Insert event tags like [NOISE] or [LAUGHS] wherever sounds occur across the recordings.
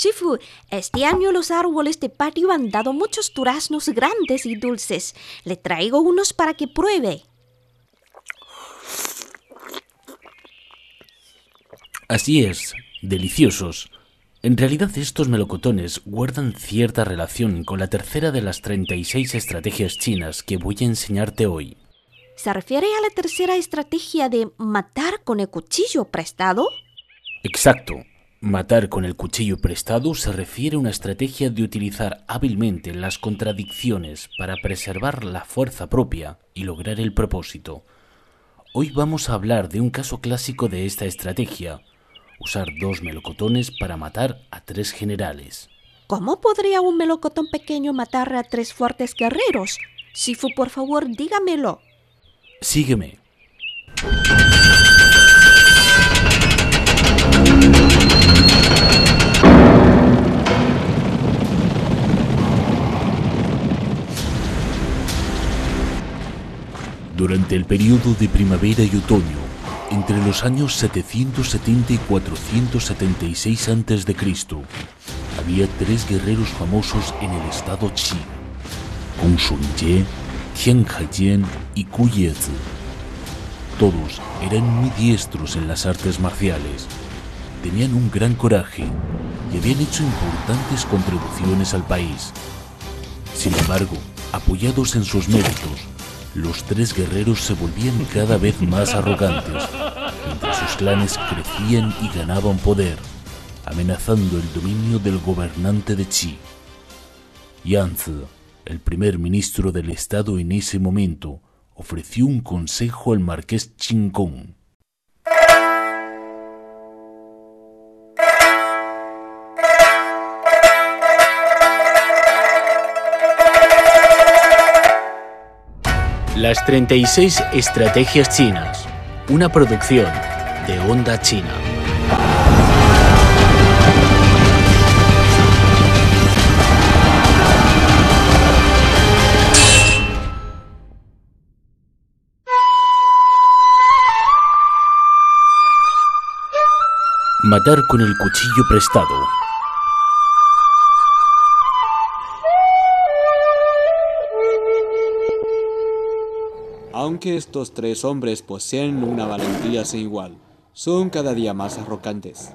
Shifu, este año los árboles de patio han dado muchos duraznos grandes y dulces. Le traigo unos para que pruebe. Así es, deliciosos. En realidad estos melocotones guardan cierta relación con la tercera de las 36 estrategias chinas que voy a enseñarte hoy. ¿Se refiere a la tercera estrategia de matar con el cuchillo prestado? Exacto. Matar con el cuchillo prestado se refiere a una estrategia de utilizar hábilmente las contradicciones para preservar la fuerza propia y lograr el propósito. Hoy vamos a hablar de un caso clásico de esta estrategia, usar dos melocotones para matar a tres generales. ¿Cómo podría un melocotón pequeño matar a tres fuertes guerreros? Sifu, por favor, dígamelo. Sígueme. Durante el periodo de primavera y otoño, entre los años 770 y 476 a.C., había tres guerreros famosos en el estado Qi: Gong Shunjie, Tian Haijian y Ku Yezi. Todos eran muy diestros en las artes marciales, tenían un gran coraje y habían hecho importantes contribuciones al país. Sin embargo, apoyados en sus méritos, los tres guerreros se volvían cada vez más arrogantes, mientras sus clanes crecían y ganaban poder, amenazando el dominio del gobernante de Qi. Yanzi, el primer ministro del estado en ese momento, ofreció un consejo al marqués Qingong. Las 36 Estrategias Chinas, una producción de Onda China. Matar con el cuchillo prestado. Aunque estos tres hombres poseen una valentía sin igual, son cada día más arrogantes.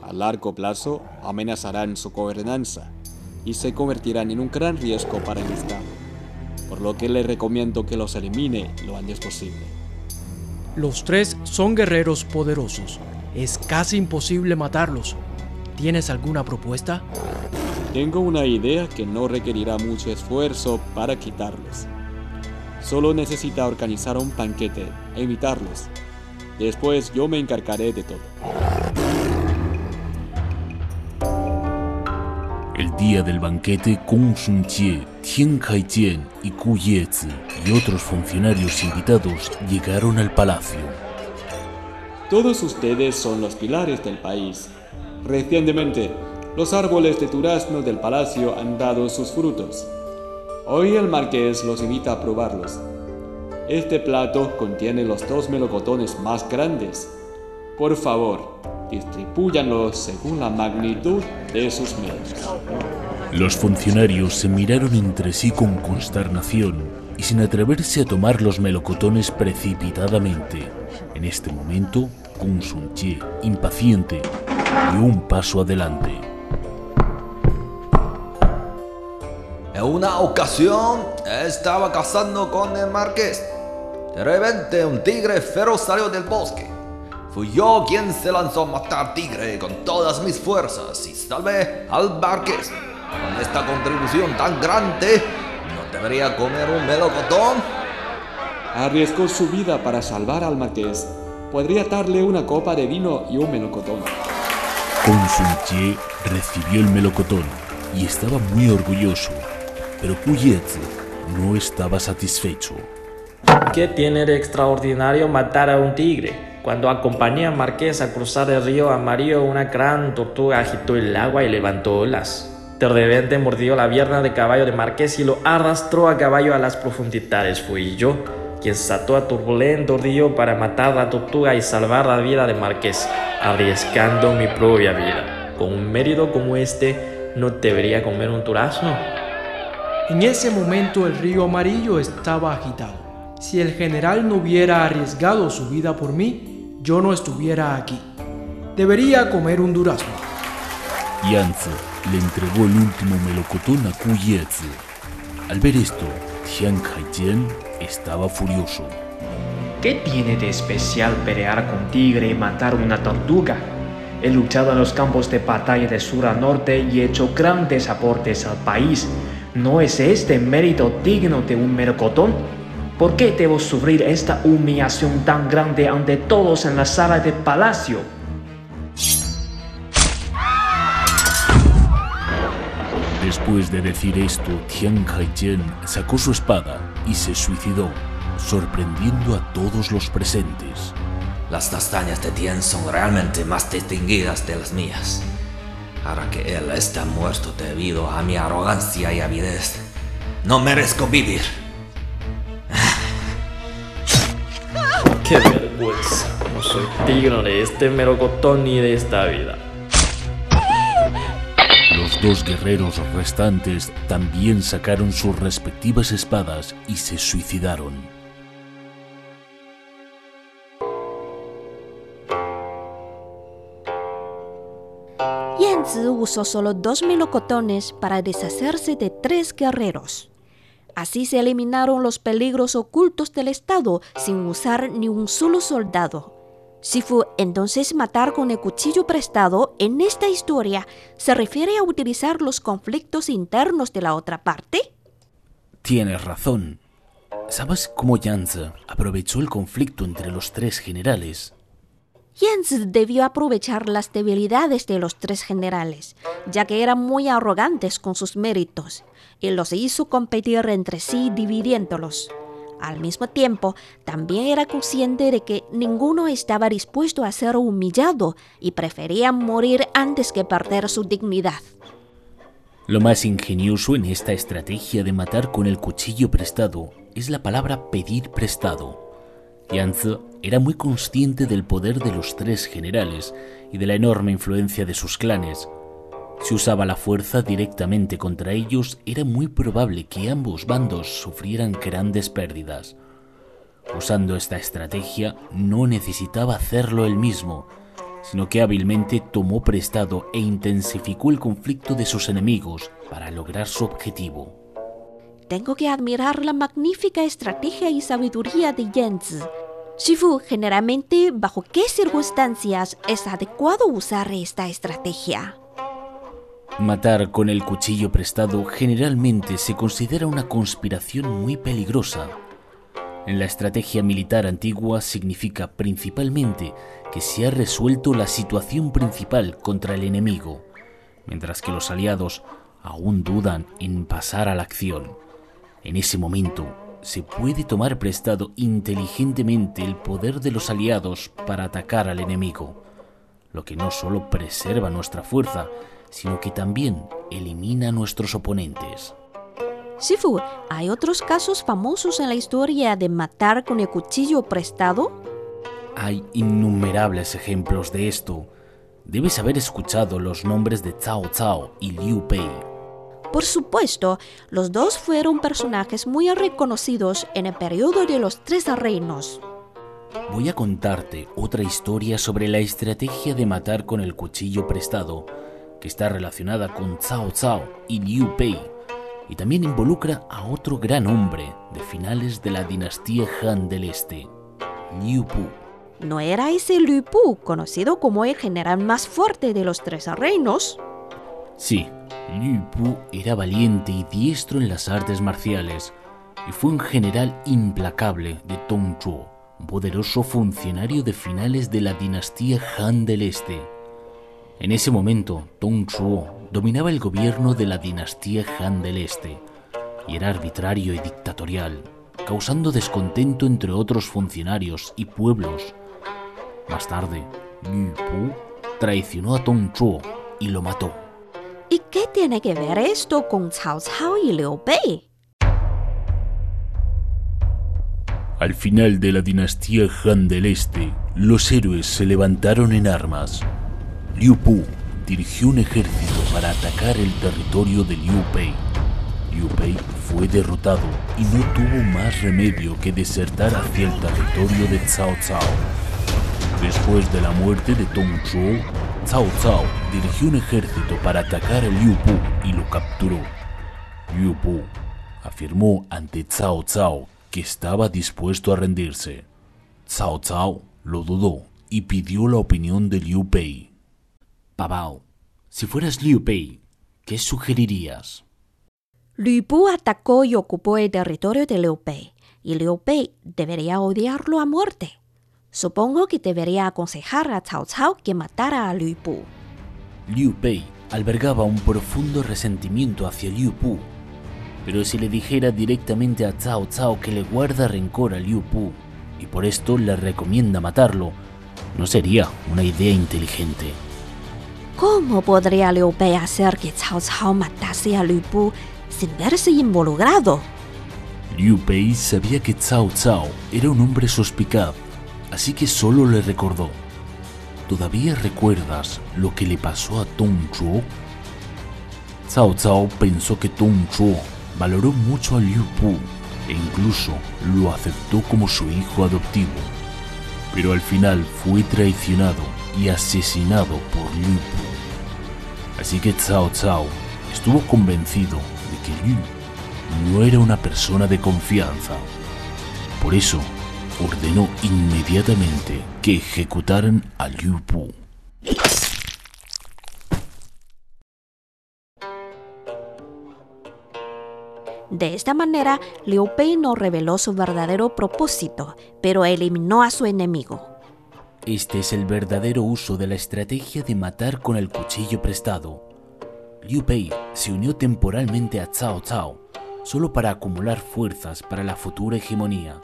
A largo plazo amenazarán su gobernanza y se convertirán en un gran riesgo para el Estado, por lo que le recomiendo que los elimine lo antes posible. Los tres son guerreros poderosos. Es casi imposible matarlos. ¿Tienes alguna propuesta? Tengo una idea que no requerirá mucho esfuerzo para quitarlos. Solo necesita organizar un banquete e invitarlos. Después yo me encargaré de todo. El día del banquete, Gong Shunjie, Tian Haijian y Ku Yezi y otros funcionarios invitados llegaron al palacio. Todos ustedes son los pilares del país. Recientemente, los árboles de durazno del palacio han dado sus frutos. Hoy el marqués los invita a probarlos. Este plato contiene los dos melocotones más grandes. Por favor, distribúyanlos según la magnitud de sus medios. Los funcionarios se miraron entre sí con consternación y sin atreverse a tomar los melocotones precipitadamente. En este momento, Kung Sun impaciente, dio un paso adelante. En una ocasión estaba cazando con el marqués. De repente un tigre feroz salió del bosque. Fui yo quien se lanzó a matar tigre con todas mis fuerzas y salvé al marqués. Con esta contribución tan grande, ¿no debería comer un melocotón? Arriesgó su vida para salvar al marqués. Podría darle una copa de vino y un melocotón. Recibió el melocotón y estaba muy orgulloso, pero Kuyetsu no estaba satisfecho. ¿Qué tiene de extraordinario matar a un tigre? Cuando acompañé a Marqués a cruzar el río amarillo, una gran tortuga agitó el agua y levantó olas. De repente mordió la pierna de caballo de Marqués y lo arrastró a caballo a las profundidades. Fui yo quien saltó a turbulento río para matar a la tortuga y salvar la vida de Marqués, arriesgando mi propia vida. Con un mérito como este, ¿no debería comer un durazno? En ese momento el río amarillo estaba agitado. Si el general no hubiera arriesgado su vida por mí, yo no estuviera aquí. Debería comer un durazno. Yanzi le entregó el último melocotón a Kuyetsu. Al ver esto, Tian Haijian estaba furioso. ¿Qué tiene de especial pelear con tigre y matar una tortuga? He luchado en los campos de batalla de sur a norte y he hecho grandes aportes al país. ¿No es este mérito digno de un melocotón? ¿Por qué debo sufrir esta humillación tan grande ante todos en la sala de palacio? Después de decir esto, Tian Haijian sacó su espada y se suicidó, sorprendiendo a todos los presentes. Las hazañas de Tien son realmente más distinguidas de las mías. Ahora que él está muerto debido a mi arrogancia y avidez, no merezco vivir. [LAUGHS] ¡Qué vergüenza! No soy digno de este melocotón ni de esta vida. Los dos guerreros restantes también sacaron sus respectivas espadas y se suicidaron. Yanzi usó solo dos melocotones para deshacerse de tres guerreros. Así se eliminaron los peligros ocultos del Estado sin usar ni un solo soldado. Sifu, entonces matar con el cuchillo prestado en esta historia se refiere a utilizar los conflictos internos de la otra parte. Tienes razón. ¿Sabes cómo Yanzi aprovechó el conflicto entre los tres generales? Jens debió aprovechar las debilidades de los tres generales, ya que eran muy arrogantes con sus méritos, y los hizo competir entre sí dividiéndolos. Al mismo tiempo, también era consciente de que ninguno estaba dispuesto a ser humillado y preferían morir antes que perder su dignidad. Lo más ingenioso en esta estrategia de matar con el cuchillo prestado es la palabra pedir prestado. Yanzi era muy consciente del poder de los tres generales y de la enorme influencia de sus clanes. Si usaba la fuerza directamente contra ellos, era muy probable que ambos bandos sufrieran grandes pérdidas. Usando esta estrategia, no necesitaba hacerlo él mismo, sino que hábilmente tomó prestado e intensificó el conflicto de sus enemigos para lograr su objetivo. Tengo que admirar la magnífica estrategia y sabiduría de Jens. Shifu, generalmente, ¿bajo qué circunstancias es adecuado usar esta estrategia? Matar con el cuchillo prestado generalmente se considera una conspiración muy peligrosa. En la estrategia militar antigua significa principalmente que se ha resuelto la situación principal contra el enemigo, mientras que los aliados aún dudan en pasar a la acción. En ese momento, se puede tomar prestado inteligentemente el poder de los aliados para atacar al enemigo, lo que no solo preserva nuestra fuerza, sino que también elimina a nuestros oponentes. Sifu, ¿hay otros casos famosos en la historia de matar con el cuchillo prestado? Hay innumerables ejemplos de esto. Debes haber escuchado los nombres de Cao Cao y Liu Pei. Por supuesto, los dos fueron personajes muy reconocidos en el periodo de los Tres Reinos. Voy a contarte otra historia sobre la estrategia de matar con el cuchillo prestado, que está relacionada con Cao Cao y Liu Pei, y también involucra a otro gran hombre de finales de la dinastía Han del Este, Liu Pu. ¿No era ese Liu Pu conocido como el general más fuerte de los Tres Reinos? Sí, Liu Pu era valiente y diestro en las artes marciales y fue un general implacable de Tongzhou, un poderoso funcionario de finales de la dinastía Han del Este. En ese momento, Tongzhou dominaba el gobierno de la dinastía Han del Este y era arbitrario y dictatorial, causando descontento entre otros funcionarios y pueblos. Más tarde, Liu Pu traicionó a Tongzhou y lo mató. ¿Y qué tiene que ver esto con Cao Cao y Liu Bei? Al final de la dinastía Han del Este, los héroes se levantaron en armas. Liu Pu dirigió un ejército para atacar el territorio de Liu Bei. Liu Bei fue derrotado y no tuvo más remedio que desertar hacia el territorio de Cao Cao. Después de la muerte de Tong Zhuo, Cao Cao dirigió un ejército para atacar a Liu Pu y lo capturó. Liu Pu afirmó ante Cao Cao que estaba dispuesto a rendirse. Cao Cao lo dudó y pidió la opinión de Liu Pei. Babao, si fueras Liu Pei, ¿qué sugerirías? Liu Pu atacó y ocupó el territorio de Liu Pei, y Liu Pei debería odiarlo a muerte. Supongo que debería aconsejar a Cao Cao que matara a Liu Pu. Liu Pei albergaba un profundo resentimiento hacia Liu Pu, pero si le dijera directamente a Cao Cao que le guarda rencor a Liu Pu y por esto le recomienda matarlo, no sería una idea inteligente. ¿Cómo podría Liu Bei hacer que Cao Cao matase a Liu Pu sin verse involucrado? Liu Pei sabía que Cao Cao era un hombre suspicaz, así que solo le recordó. ¿Todavía recuerdas lo que le pasó a Tong Zhuo? Cao Cao pensó que Tong Zhuo valoró mucho a Liu Pu e incluso lo aceptó como su hijo adoptivo. Pero al final fue traicionado y asesinado por Liu Pu. Así que Cao Cao estuvo convencido de que Liu no era una persona de confianza. Por eso ordenó inmediatamente que ejecutaran a Liu Pu. De esta manera, Liu Bei no reveló su verdadero propósito, pero eliminó a su enemigo. Este es el verdadero uso de la estrategia de matar con el cuchillo prestado. Liu Bei se unió temporalmente a Cao Cao solo para acumular fuerzas para la futura hegemonía.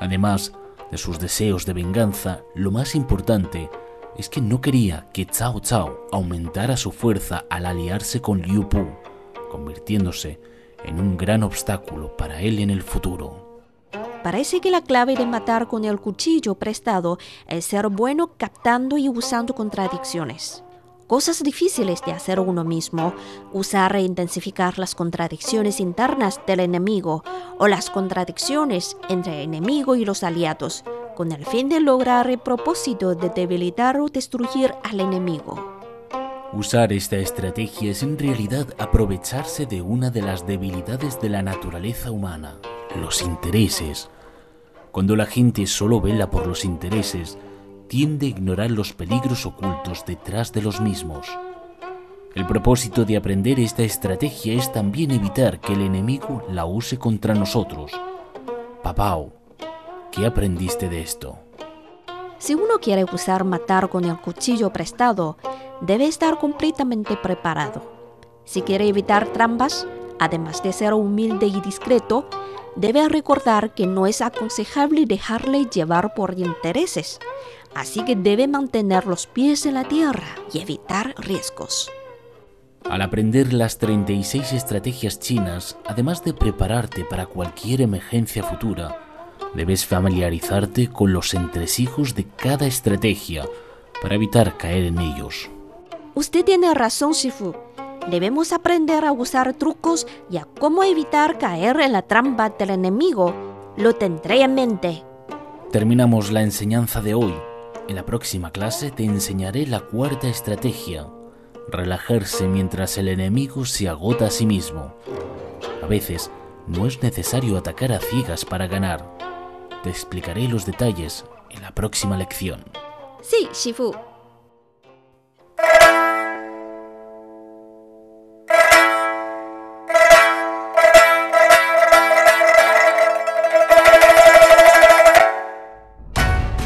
Además de sus deseos de venganza, lo más importante es que no quería que Cao Cao aumentara su fuerza al aliarse con Liu Pu, convirtiéndose en un gran obstáculo para él en el futuro. Parece que la clave de matar con el cuchillo prestado es ser bueno captando y usando contradicciones. Cosas difíciles de hacer uno mismo, usar e intensificar las contradicciones internas del enemigo o las contradicciones entre el enemigo y los aliados, con el fin de lograr el propósito de debilitar o destruir al enemigo. Usar esta estrategia es en realidad aprovecharse de una de las debilidades de la naturaleza humana, los intereses. Cuando la gente solo vela por los intereses, tiende a ignorar los peligros ocultos detrás de los mismos. El propósito de aprender esta estrategia es también evitar que el enemigo la use contra nosotros. Papao, ¿qué aprendiste de esto? Si uno quiere usar matar con el cuchillo prestado, debe estar completamente preparado. Si quiere evitar trampas, además de ser humilde y discreto, debe recordar que no es aconsejable dejarle llevar por intereses, así que debe mantener los pies en la tierra y evitar riesgos. Al aprender las 36 estrategias chinas, además de prepararte para cualquier emergencia futura, debes familiarizarte con los entresijos de cada estrategia para evitar caer en ellos. Usted tiene razón, Shifu. Debemos aprender a usar trucos y a cómo evitar caer en la trampa del enemigo. Lo tendré en mente. Terminamos la enseñanza de hoy. En la próxima clase te enseñaré la cuarta estrategia. Relajarse mientras el enemigo se agota a sí mismo. A veces no es necesario atacar a ciegas para ganar. Te explicaré los detalles en la próxima lección. Sí, Shifu.